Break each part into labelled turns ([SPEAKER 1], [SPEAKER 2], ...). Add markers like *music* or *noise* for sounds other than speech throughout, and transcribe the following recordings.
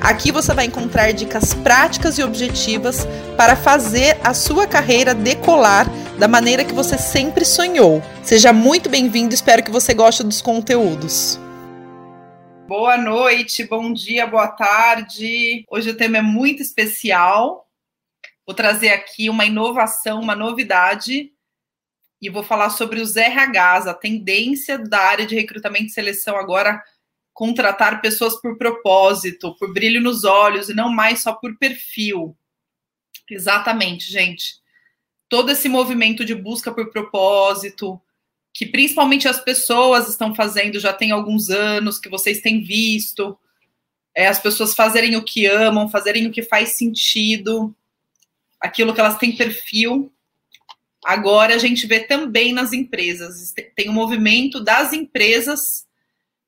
[SPEAKER 1] Aqui você vai encontrar dicas práticas e objetivas para fazer a sua carreira decolar da maneira que você sempre sonhou. Seja muito bem-vindo, espero que você goste dos conteúdos. Boa noite, bom dia, boa tarde. Hoje o tema é muito especial. Vou trazer aqui uma inovação, uma novidade e vou falar sobre os RHs, a tendência da área de recrutamento e seleção agora contratar pessoas por propósito, por brilho nos olhos e não mais só por perfil. Exatamente, gente. Todo esse movimento de busca por propósito, que principalmente as pessoas estão fazendo já tem alguns anos, que vocês têm visto, é, as pessoas fazerem o que amam, fazerem o que faz sentido, aquilo que elas têm perfil. Agora a gente vê também nas empresas, tem um movimento das empresas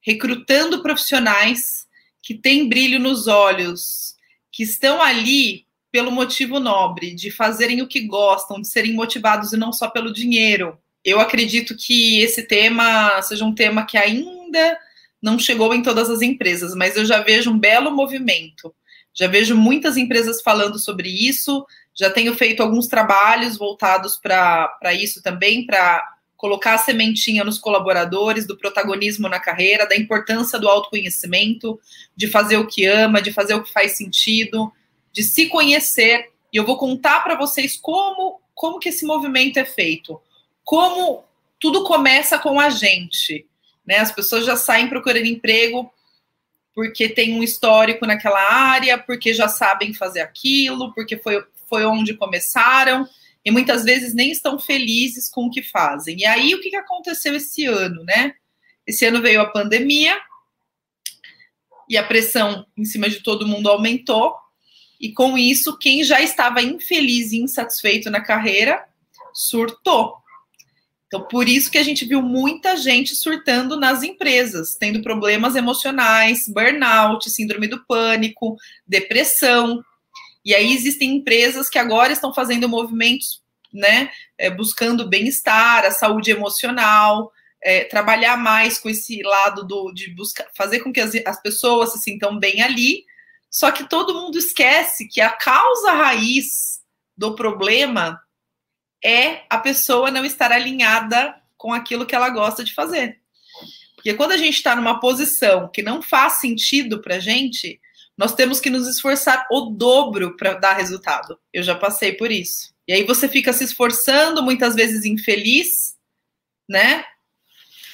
[SPEAKER 1] recrutando profissionais que têm brilho nos olhos, que estão ali pelo motivo nobre, de fazerem o que gostam, de serem motivados e não só pelo dinheiro. Eu acredito que esse tema seja um tema que ainda não chegou em todas as empresas, mas eu já vejo um belo movimento. Já vejo muitas empresas falando sobre isso, já tenho feito alguns trabalhos voltados para isso também, para colocar a sementinha nos colaboradores do protagonismo na carreira, da importância do autoconhecimento, de fazer o que ama, de fazer o que faz sentido, de se conhecer. E eu vou contar para vocês como como que esse movimento é feito, como tudo começa com a gente, né? As pessoas já saem procurando emprego porque tem um histórico naquela área, porque já sabem fazer aquilo, porque foi, foi onde começaram e muitas vezes nem estão felizes com o que fazem. E aí, o que aconteceu esse ano, né? Esse ano veio a pandemia e a pressão em cima de todo mundo aumentou, e com isso, quem já estava infeliz e insatisfeito na carreira surtou. Então, por isso que a gente viu muita gente surtando nas empresas, tendo problemas emocionais, burnout, síndrome do pânico, depressão. E aí existem empresas que agora estão fazendo movimentos, né, é, buscando bem-estar, a saúde emocional, é, trabalhar mais com esse lado do, de buscar, fazer com que as, as pessoas se sintam bem ali. Só que todo mundo esquece que a causa raiz do problema é a pessoa não estar alinhada com aquilo que ela gosta de fazer. Porque quando a gente está numa posição que não faz sentido para a gente, nós temos que nos esforçar o dobro para dar resultado. Eu já passei por isso. E aí você fica se esforçando, muitas vezes infeliz, né?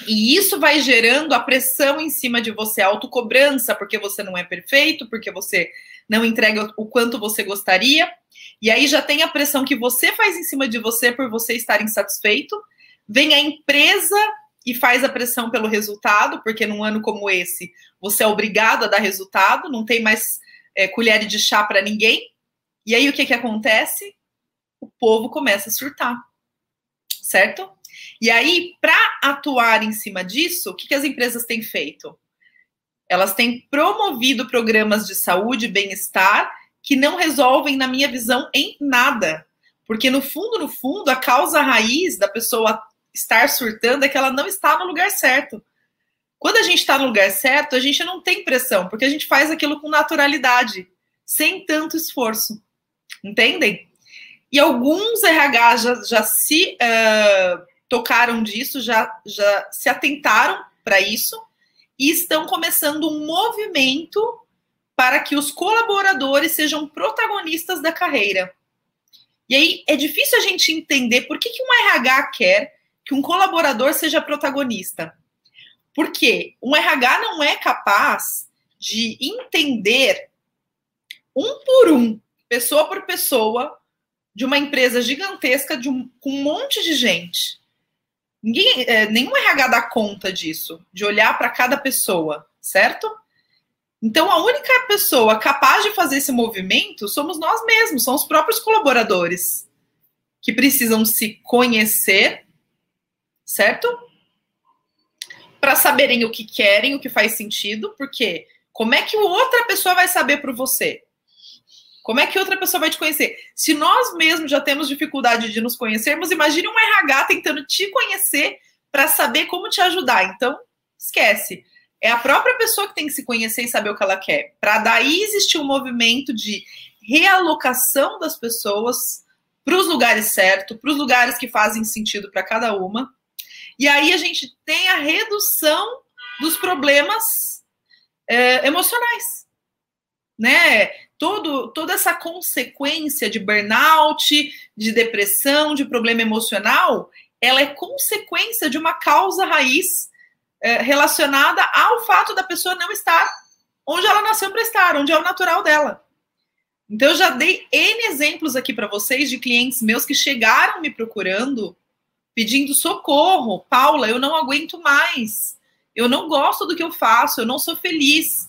[SPEAKER 1] E isso vai gerando a pressão em cima de você, a autocobrança, porque você não é perfeito, porque você não entrega o quanto você gostaria. E aí já tem a pressão que você faz em cima de você por você estar insatisfeito. Vem a empresa e faz a pressão pelo resultado, porque num ano como esse você é obrigado a dar resultado, não tem mais é, colher de chá para ninguém. E aí o que, que acontece? O povo começa a surtar, certo? E aí, para atuar em cima disso, o que, que as empresas têm feito? Elas têm promovido programas de saúde e bem-estar que não resolvem, na minha visão, em nada. Porque, no fundo, no fundo, a causa raiz da pessoa estar surtando é que ela não está no lugar certo. Quando a gente está no lugar certo, a gente não tem pressão, porque a gente faz aquilo com naturalidade, sem tanto esforço. Entendem? E alguns RH já, já se uh, tocaram disso, já, já se atentaram para isso e estão começando um movimento para que os colaboradores sejam protagonistas da carreira. E aí é difícil a gente entender por que, que um RH quer que um colaborador seja protagonista. Porque um RH não é capaz de entender um por um, pessoa por pessoa, de uma empresa gigantesca de um, com um monte de gente. Ninguém, é, nenhum RH dá conta disso, de olhar para cada pessoa, certo? Então, a única pessoa capaz de fazer esse movimento somos nós mesmos, são os próprios colaboradores que precisam se conhecer, certo? Para saberem o que querem, o que faz sentido, porque como é que outra pessoa vai saber por você? Como é que outra pessoa vai te conhecer? Se nós mesmos já temos dificuldade de nos conhecermos, imagine um RH tentando te conhecer para saber como te ajudar. Então, esquece. É a própria pessoa que tem que se conhecer e saber o que ela quer. Para daí existir um movimento de realocação das pessoas para os lugares certos, para os lugares que fazem sentido para cada uma. E aí a gente tem a redução dos problemas é, emocionais, né? Todo, toda essa consequência de burnout, de depressão, de problema emocional, ela é consequência de uma causa raiz é, relacionada ao fato da pessoa não estar onde ela nasceu para estar, onde é o natural dela. Então, eu já dei N exemplos aqui para vocês de clientes meus que chegaram me procurando, pedindo socorro. Paula, eu não aguento mais. Eu não gosto do que eu faço, eu não sou feliz.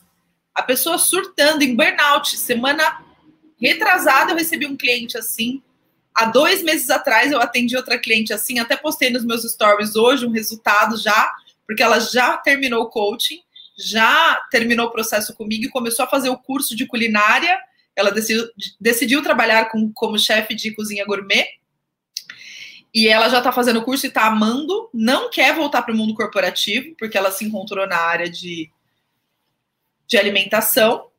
[SPEAKER 1] A pessoa surtando em burnout. Semana retrasada, eu recebi um cliente assim. Há dois meses atrás, eu atendi outra cliente assim. Até postei nos meus stories hoje um resultado já porque ela já terminou o coaching, já terminou o processo comigo e começou a fazer o curso de culinária. Ela decidiu, decidiu trabalhar com, como chefe de cozinha gourmet. E ela já está fazendo o curso e está amando, não quer voltar para o mundo corporativo, porque ela se encontrou na área de, de alimentação.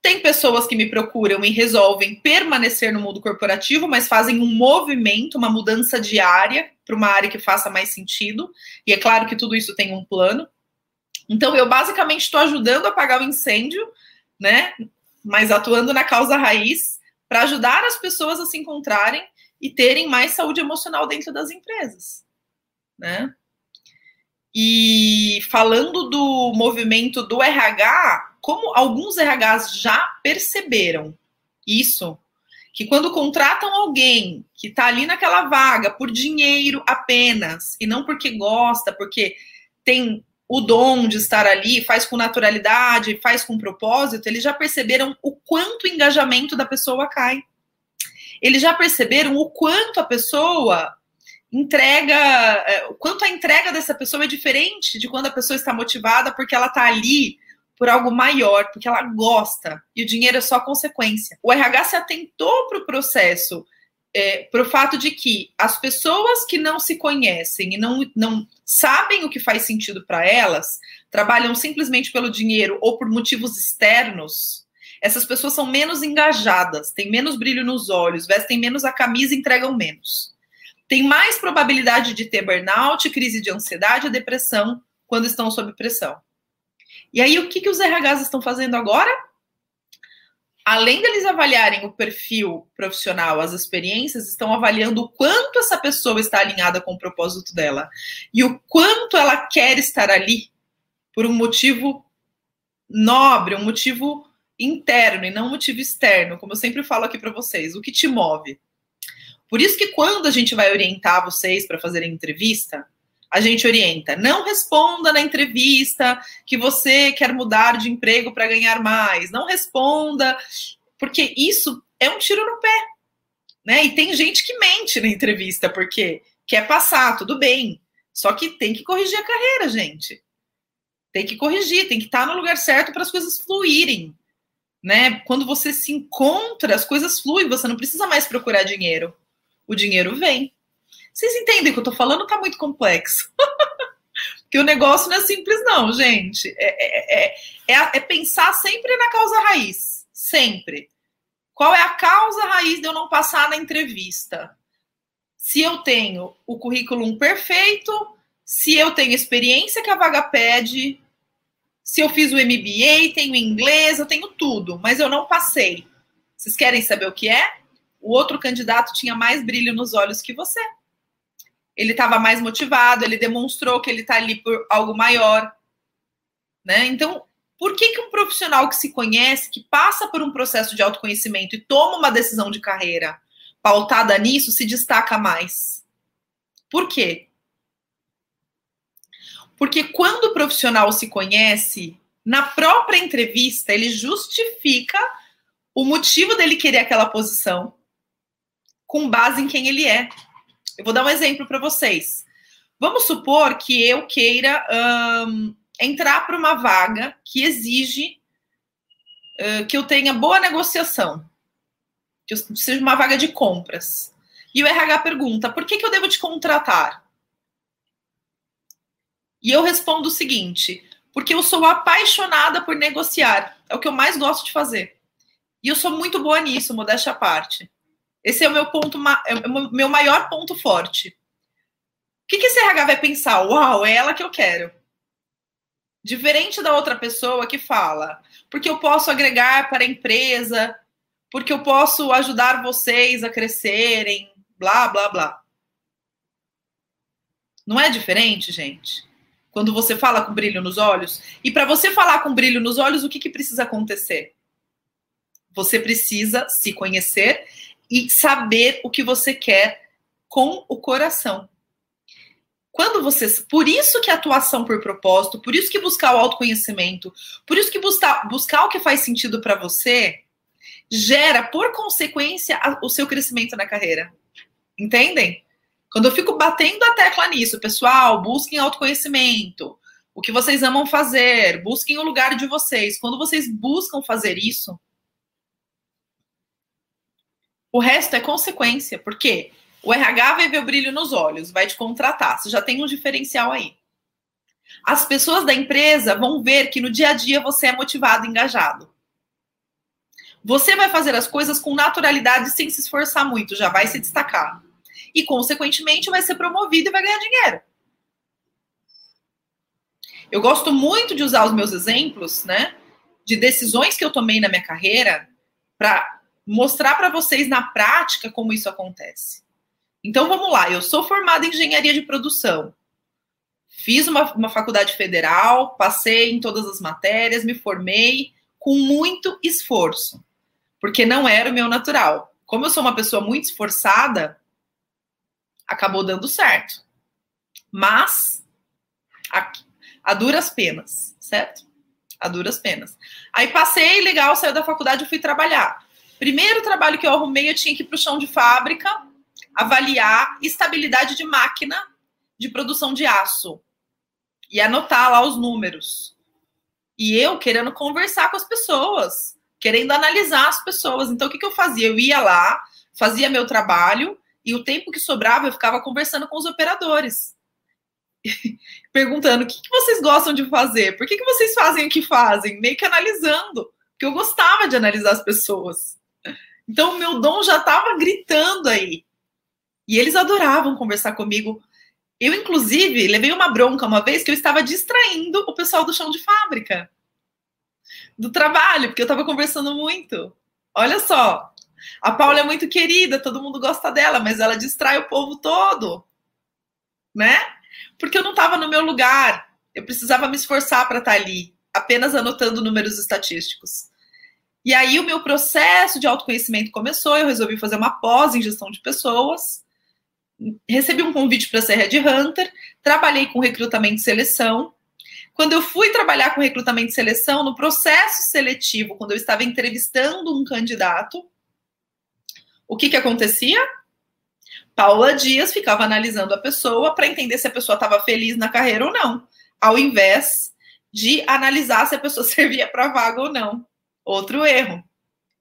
[SPEAKER 1] Tem pessoas que me procuram e resolvem permanecer no mundo corporativo, mas fazem um movimento, uma mudança diária para uma área que faça mais sentido. E é claro que tudo isso tem um plano. Então, eu basicamente estou ajudando a apagar o incêndio, né? Mas atuando na causa raiz para ajudar as pessoas a se encontrarem e terem mais saúde emocional dentro das empresas, né? E falando do movimento do RH, como alguns RHs já perceberam isso, que quando contratam alguém que está ali naquela vaga por dinheiro apenas, e não porque gosta, porque tem o dom de estar ali, faz com naturalidade, faz com propósito, eles já perceberam o quanto o engajamento da pessoa cai. Eles já perceberam o quanto a pessoa entrega, é, o quanto a entrega dessa pessoa é diferente de quando a pessoa está motivada porque ela está ali por algo maior, porque ela gosta, e o dinheiro é só consequência. O RH se atentou para o processo, é, para o fato de que as pessoas que não se conhecem e não, não sabem o que faz sentido para elas, trabalham simplesmente pelo dinheiro ou por motivos externos, essas pessoas são menos engajadas, têm menos brilho nos olhos, vestem menos a camisa e entregam menos. Tem mais probabilidade de ter burnout, crise de ansiedade e depressão quando estão sob pressão. E aí, o que, que os RHs estão fazendo agora? Além deles avaliarem o perfil profissional, as experiências, estão avaliando o quanto essa pessoa está alinhada com o propósito dela e o quanto ela quer estar ali por um motivo nobre, um motivo interno e não um motivo externo, como eu sempre falo aqui para vocês. O que te move? Por isso que quando a gente vai orientar vocês para fazerem entrevista, a gente orienta. Não responda na entrevista que você quer mudar de emprego para ganhar mais. Não responda, porque isso é um tiro no pé. Né? E tem gente que mente na entrevista, porque quer passar, tudo bem. Só que tem que corrigir a carreira, gente. Tem que corrigir, tem que estar no lugar certo para as coisas fluírem. Né? Quando você se encontra, as coisas fluem, você não precisa mais procurar dinheiro. O dinheiro vem. Vocês entendem o que eu tô falando? Tá muito complexo. *laughs* Porque o negócio não é simples, não, gente. É, é, é, é, pensar sempre na causa raiz. Sempre. Qual é a causa raiz de eu não passar na entrevista? Se eu tenho o currículo perfeito, se eu tenho experiência que a vaga pede, se eu fiz o MBA, tenho inglês, eu tenho tudo, mas eu não passei. Vocês querem saber o que é? O outro candidato tinha mais brilho nos olhos que você ele estava mais motivado, ele demonstrou que ele está ali por algo maior, né? Então, por que, que um profissional que se conhece, que passa por um processo de autoconhecimento e toma uma decisão de carreira pautada nisso, se destaca mais? Por quê? Porque quando o profissional se conhece, na própria entrevista, ele justifica o motivo dele querer aquela posição com base em quem ele é. Eu vou dar um exemplo para vocês. Vamos supor que eu queira entrar para uma vaga que exige que eu tenha boa negociação, que seja uma vaga de compras. E o RH pergunta: por que, que eu devo te contratar? E eu respondo o seguinte: porque eu sou apaixonada por negociar. É o que eu mais gosto de fazer. E eu sou muito boa nisso, modéstia à parte. Esse é o meu ponto, é o meu maior ponto forte. O que, que esse RH vai pensar? Uau, é ela que eu quero. Diferente da outra pessoa que fala, porque eu posso agregar para a empresa, porque eu posso ajudar vocês a crescerem, blá, blá, blá. Não é diferente, gente? Quando você fala com brilho nos olhos. E para você falar com brilho nos olhos, o que, que precisa acontecer? Você precisa se conhecer e saber o que você quer com o coração. Quando você. Por isso que a atuação por propósito, por isso que buscar o autoconhecimento, por isso que buscar, buscar o que faz sentido para você, gera, por consequência, o seu crescimento na carreira. Entendem? Quando eu fico batendo a tecla nisso, pessoal, busquem autoconhecimento. O que vocês amam fazer, busquem o lugar de vocês. Quando vocês buscam fazer isso, o resto é consequência, porque o RH vai ver o brilho nos olhos, vai te contratar, você já tem um diferencial aí. As pessoas da empresa vão ver que no dia a dia você é motivado, engajado. Você vai fazer as coisas com naturalidade sem se esforçar muito, já vai se destacar e, consequentemente, vai ser promovido e vai ganhar dinheiro. Eu gosto muito de usar os meus exemplos, né, de decisões que eu tomei na minha carreira para mostrar para vocês na prática como isso acontece. Então vamos lá, eu sou formada em engenharia de produção. Fiz uma, uma faculdade federal, passei em todas as matérias, me formei com muito esforço, porque não era o meu natural. Como eu sou uma pessoa muito esforçada, acabou dando certo. Mas, a, a duras penas, certo? A duras penas. Aí passei, legal, saiu da faculdade e fui trabalhar. Primeiro trabalho que eu arrumei, eu tinha que ir para o chão de fábrica, avaliar estabilidade de máquina de produção de aço e anotar lá os números. E eu querendo conversar com as pessoas, querendo analisar as pessoas. Então, o que, que eu fazia? Eu ia lá, fazia meu trabalho, e o tempo que sobrava eu ficava conversando com os operadores. *laughs* Perguntando o que, que, vocês gostam de fazer, por que, que vocês fazem o que fazem, meio que analisando, porque eu gostava de analisar as pessoas. Então o meu dom já estava gritando aí. E eles adoravam conversar comigo. Eu, inclusive, levei uma bronca uma vez que eu estava distraindo o pessoal do chão de fábrica, do trabalho, porque eu estava conversando muito. Olha só, a Paula é muito querida, todo mundo gosta dela, mas ela distrai o povo todo, né? Porque eu não estava no meu lugar, eu precisava me esforçar para estar tá ali, apenas anotando números estatísticos. E aí o meu processo de autoconhecimento começou, eu resolvi fazer uma pós em gestão de pessoas, recebi um convite para ser Red Hunter, trabalhei com recrutamento e seleção. Quando eu fui trabalhar com recrutamento e seleção, no processo seletivo, quando eu estava entrevistando um candidato, o que, que acontecia? Paula Dias ficava analisando a pessoa para entender se a pessoa estava feliz na carreira ou não, ao invés de analisar se a pessoa *laughs* servia para vaga ou não. Outro erro. O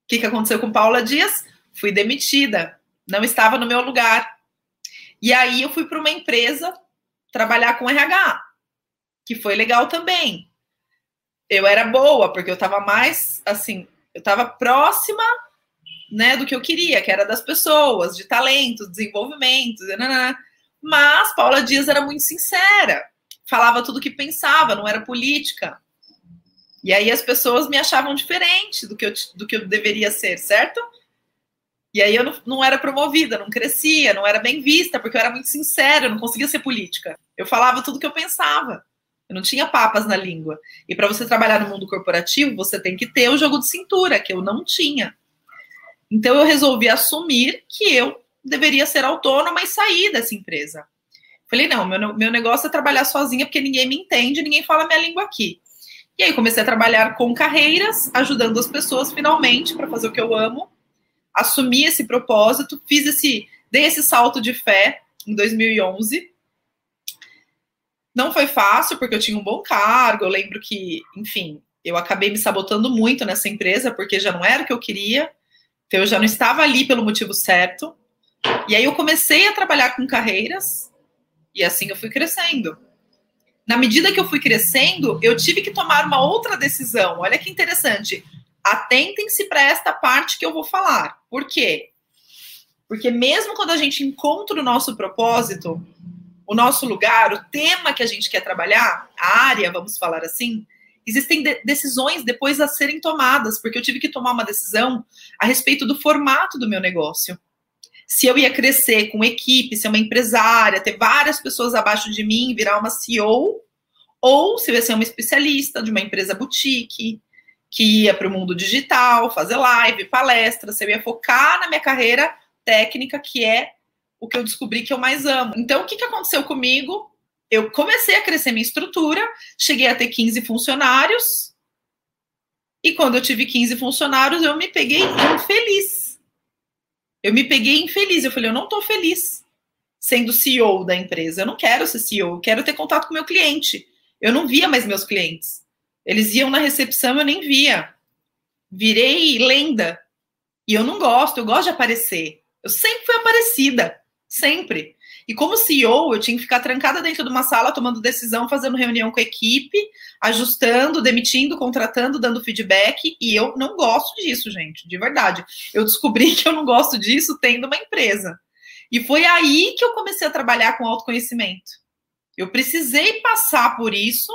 [SPEAKER 1] que, que aconteceu com Paula Dias? Fui demitida, não estava no meu lugar. E aí eu fui para uma empresa trabalhar com RH, que foi legal também. Eu era boa, porque eu estava mais assim, eu estava próxima né, do que eu queria, que era das pessoas, de talento, desenvolvimento, nanana. mas Paula Dias era muito sincera, falava tudo o que pensava, não era política. E aí as pessoas me achavam diferente do que eu, do que eu deveria ser, certo? E aí eu não, não era promovida, não crescia, não era bem vista, porque eu era muito sincera, eu não conseguia ser política. Eu falava tudo o que eu pensava. Eu não tinha papas na língua. E para você trabalhar no mundo corporativo, você tem que ter o jogo de cintura, que eu não tinha. Então eu resolvi assumir que eu deveria ser autônoma e sair dessa empresa. Falei, não, meu, meu negócio é trabalhar sozinha porque ninguém me entende, ninguém fala minha língua aqui. E aí comecei a trabalhar com carreiras, ajudando as pessoas finalmente para fazer o que eu amo, assumi esse propósito, fiz esse, dei esse salto de fé em 2011. Não foi fácil, porque eu tinha um bom cargo. Eu lembro que, enfim, eu acabei me sabotando muito nessa empresa, porque já não era o que eu queria. Então, eu já não estava ali pelo motivo certo. E aí, eu comecei a trabalhar com carreiras, e assim eu fui crescendo. Na medida que eu fui crescendo, eu tive que tomar uma outra decisão. Olha que interessante. Atentem-se para esta parte que eu vou falar. Por quê? Porque mesmo quando a gente encontra o nosso propósito, o nosso lugar, o tema que a gente quer trabalhar, a área, vamos falar assim, existem de decisões depois a serem tomadas, porque eu tive que tomar uma decisão a respeito do formato do meu negócio. Se eu ia crescer com equipe, ser uma empresária, ter várias pessoas abaixo de mim, virar uma CEO, ou se eu ia ser uma especialista de uma empresa boutique, que ia para o mundo digital, fazer live, palestra, se eu ia focar na minha carreira técnica, que é o que eu descobri que eu mais amo. Então, o que, que aconteceu comigo? Eu comecei a crescer minha estrutura, cheguei a ter 15 funcionários, e quando eu tive 15 funcionários, eu me peguei infeliz. Eu me peguei infeliz. Eu falei, eu não estou feliz sendo CEO da empresa. Eu não quero ser CEO, eu quero ter contato com meu cliente. Eu não via mais meus clientes. Eles iam na recepção, eu nem via. Virei lenda. E eu não gosto, eu gosto de aparecer. Eu sempre fui aparecida, sempre. E como CEO, eu tinha que ficar trancada dentro de uma sala, tomando decisão, fazendo reunião com a equipe, ajustando, demitindo, contratando, dando feedback. E eu não gosto disso, gente, de verdade. Eu descobri *laughs* que eu não gosto disso tendo uma empresa. E foi aí que eu comecei a trabalhar com autoconhecimento. Eu precisei passar por isso,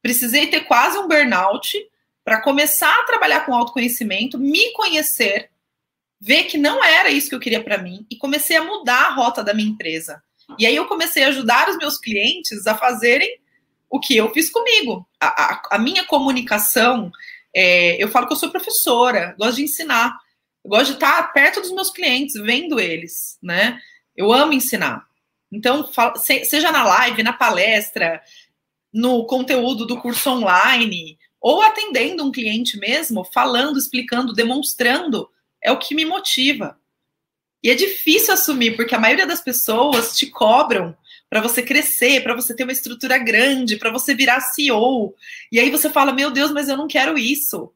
[SPEAKER 1] precisei ter quase um burnout para começar a trabalhar com autoconhecimento, me conhecer ver que não era isso que eu queria para mim e comecei a mudar a rota da minha empresa. E aí eu comecei a ajudar os meus clientes a fazerem o que eu fiz comigo. A, a, a minha comunicação, é, eu falo que eu sou professora, gosto de ensinar, gosto de estar perto dos meus clientes, vendo eles, né? Eu amo ensinar. Então, seja na live, na palestra, no conteúdo do curso online, ou atendendo um cliente mesmo, falando, explicando, demonstrando é o que me motiva. E é difícil assumir, porque a maioria das pessoas te cobram para você crescer, para você ter uma estrutura grande, para você virar CEO. E aí você fala: "Meu Deus, mas eu não quero isso".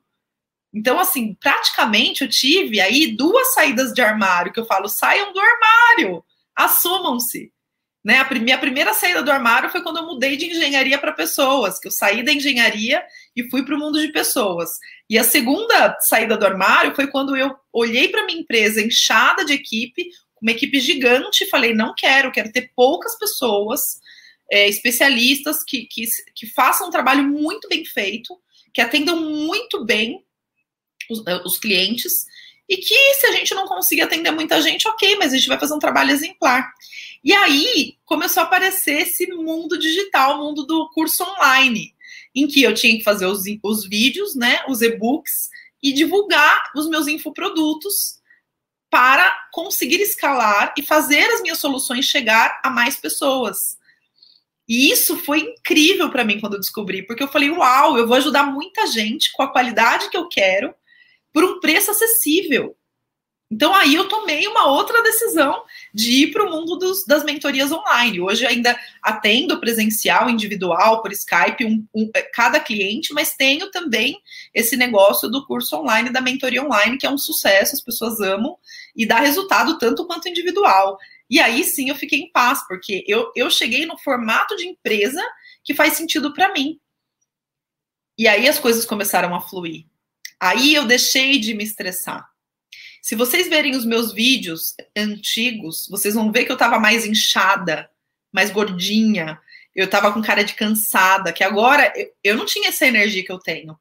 [SPEAKER 1] Então, assim, praticamente eu tive aí duas saídas de armário que eu falo: "Saiam do armário, assumam-se". Né? A minha primeira saída do armário foi quando eu mudei de engenharia para pessoas, que eu saí da engenharia e fui para o mundo de pessoas. E a segunda saída do armário foi quando eu olhei para minha empresa inchada de equipe, uma equipe gigante, e falei: não quero, quero ter poucas pessoas, é, especialistas que, que, que façam um trabalho muito bem feito, que atendam muito bem os, os clientes e que se a gente não conseguir atender muita gente, ok, mas a gente vai fazer um trabalho exemplar. E aí começou a aparecer esse mundo digital, mundo do curso online, em que eu tinha que fazer os, os vídeos, né, os e-books, e divulgar os meus infoprodutos para conseguir escalar e fazer as minhas soluções chegar a mais pessoas. E isso foi incrível para mim quando eu descobri, porque eu falei: uau, eu vou ajudar muita gente com a qualidade que eu quero por um preço acessível. Então aí eu tomei uma outra decisão de ir para o mundo dos, das mentorias online. Hoje ainda atendo presencial, individual, por Skype, um, um, é, cada cliente, mas tenho também esse negócio do curso online, da mentoria online, que é um sucesso, as pessoas amam e dá resultado tanto quanto individual. E aí sim eu fiquei em paz, porque eu, eu cheguei no formato de empresa que faz sentido para mim. E aí as coisas começaram a fluir. Aí eu deixei de me estressar. Se vocês verem os meus vídeos antigos, vocês vão ver que eu tava mais inchada, mais gordinha, eu tava com cara de cansada, que agora eu, eu não tinha essa energia que eu tenho.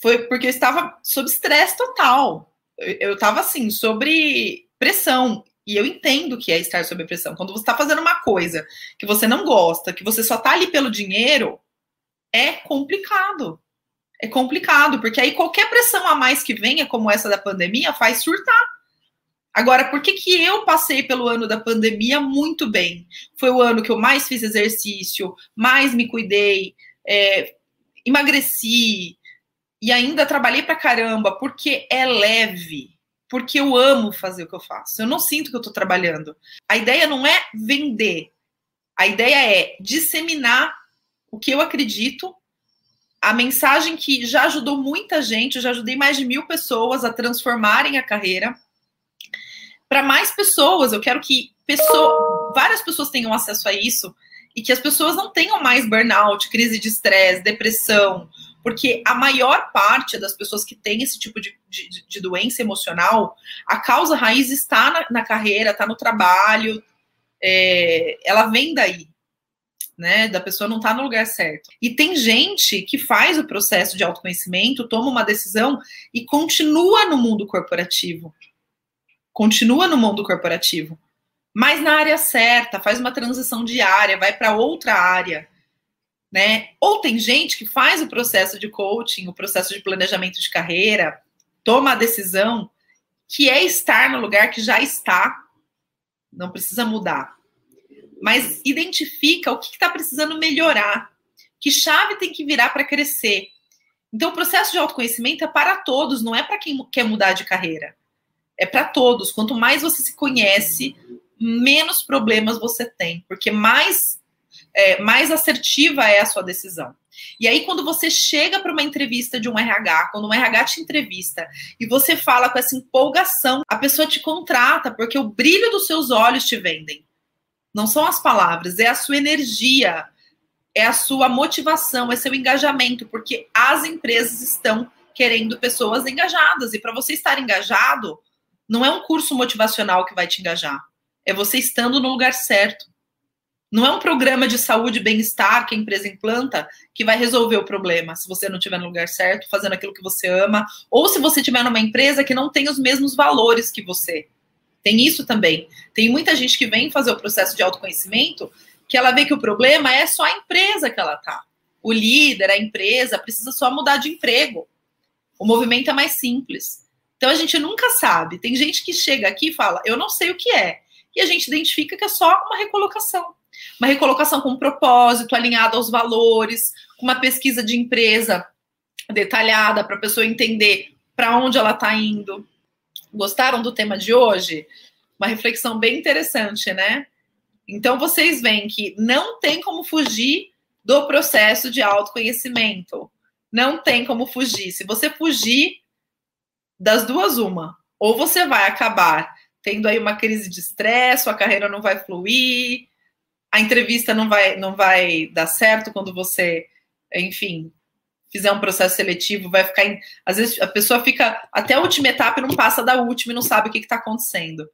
[SPEAKER 1] Foi porque eu estava sob estresse total. Eu, eu tava assim, sobre pressão. E eu entendo que é estar sob pressão. Quando você está fazendo uma coisa que você não gosta, que você só tá ali pelo dinheiro, é complicado é complicado, porque aí qualquer pressão a mais que venha, como essa da pandemia, faz surtar. Agora, por que, que eu passei pelo ano da pandemia muito bem? Foi o ano que eu mais fiz exercício, mais me cuidei, é, emagreci e ainda trabalhei pra caramba, porque é leve. porque eu amo fazer o que eu faço. Eu não sinto que eu estou trabalhando. A ideia não é vender. A ideia é disseminar o que eu acredito, a mensagem que já ajudou muita gente. Eu já ajudei mais de mil pessoas a transformarem a carreira. Para mais pessoas, eu quero que pessoa, várias pessoas tenham acesso a isso e que as pessoas não tenham mais burnout, crise de estresse, depressão, porque a maior parte das pessoas que têm esse tipo de, de, de doença emocional, a causa raiz está na, na carreira, está no trabalho, é, ela vem daí. Né, da pessoa não estar tá no lugar certo. E tem gente que faz o processo de autoconhecimento, toma uma decisão e continua no mundo corporativo. Continua no mundo corporativo. Mas na área certa, faz uma transição diária, vai para outra área né? Ou tem gente que faz o processo de coaching, o processo de planejamento de carreira, toma a decisão que é estar no lugar que já está, não precisa mudar, mas identifica o que está precisando melhorar, que chave tem que virar para crescer. Então, o processo de autoconhecimento é para todos, não é para quem quer mudar de carreira. É para todos. Quanto mais você se conhece, menos problemas você tem, porque mais é, mais assertiva é a sua decisão. E aí, quando você chega para uma entrevista de um RH, quando um RH te entrevista e você fala com essa empolgação, a pessoa te contrata porque o brilho dos seus olhos te vendem. Não são as palavras, é a sua energia, é a sua motivação, é seu engajamento, porque as empresas estão querendo pessoas engajadas. E para você estar engajado, não é um curso motivacional que vai te engajar, é você estando no lugar certo não é um programa de saúde e bem-estar que a empresa implanta que vai resolver o problema se você não estiver no lugar certo, fazendo aquilo que você ama, ou se você estiver numa empresa que não tem os mesmos valores que você. Tem isso também. Tem muita gente que vem fazer o processo de autoconhecimento que ela vê que o problema é só a empresa que ela tá. O líder, a empresa, precisa só mudar de emprego. O movimento é mais simples. Então a gente nunca sabe. Tem gente que chega aqui e fala, eu não sei o que é. E a gente identifica que é só uma recolocação. Uma recolocação com propósito, alinhada aos valores, com uma pesquisa de empresa detalhada para a pessoa entender para onde ela está indo. Gostaram do tema de hoje? Uma reflexão bem interessante, né? Então vocês veem que não tem como fugir do processo de autoconhecimento. Não tem como fugir. Se você fugir das duas, uma. Ou você vai acabar tendo aí uma crise de estresse, sua carreira não vai fluir, a entrevista não vai, não vai dar certo quando você, enfim, fizer um processo seletivo, vai ficar. Em, às vezes a pessoa fica até a última etapa e não passa da última e não sabe o que está acontecendo.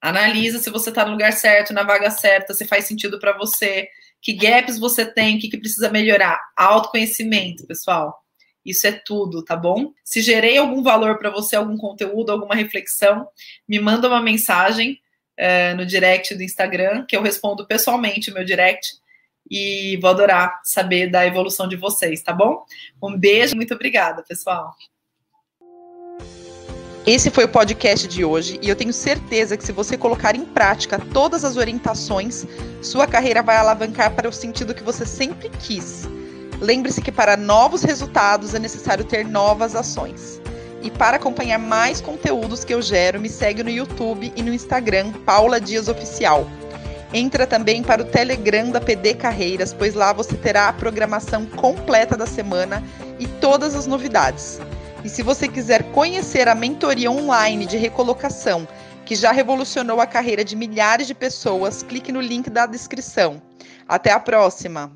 [SPEAKER 1] Analisa se você está no lugar certo, na vaga certa, se faz sentido para você, que gaps você tem, o que, que precisa melhorar. Autoconhecimento, pessoal. Isso é tudo, tá bom? Se gerei algum valor para você, algum conteúdo, alguma reflexão, me manda uma mensagem é, no direct do Instagram, que eu respondo pessoalmente o meu direct. E vou adorar saber da evolução de vocês, tá bom? Um beijo, muito obrigada, pessoal.
[SPEAKER 2] Esse foi o podcast de hoje e eu tenho certeza que se você colocar em prática todas as orientações, sua carreira vai alavancar para o sentido que você sempre quis. Lembre-se que para novos resultados é necessário ter novas ações. E para acompanhar mais conteúdos que eu gero, me segue no YouTube e no Instagram, Paula Dias Oficial. Entra também para o Telegram da PD Carreiras, pois lá você terá a programação completa da semana e todas as novidades. E se você quiser conhecer a mentoria online de recolocação, que já revolucionou a carreira de milhares de pessoas, clique no link da descrição. Até a próxima!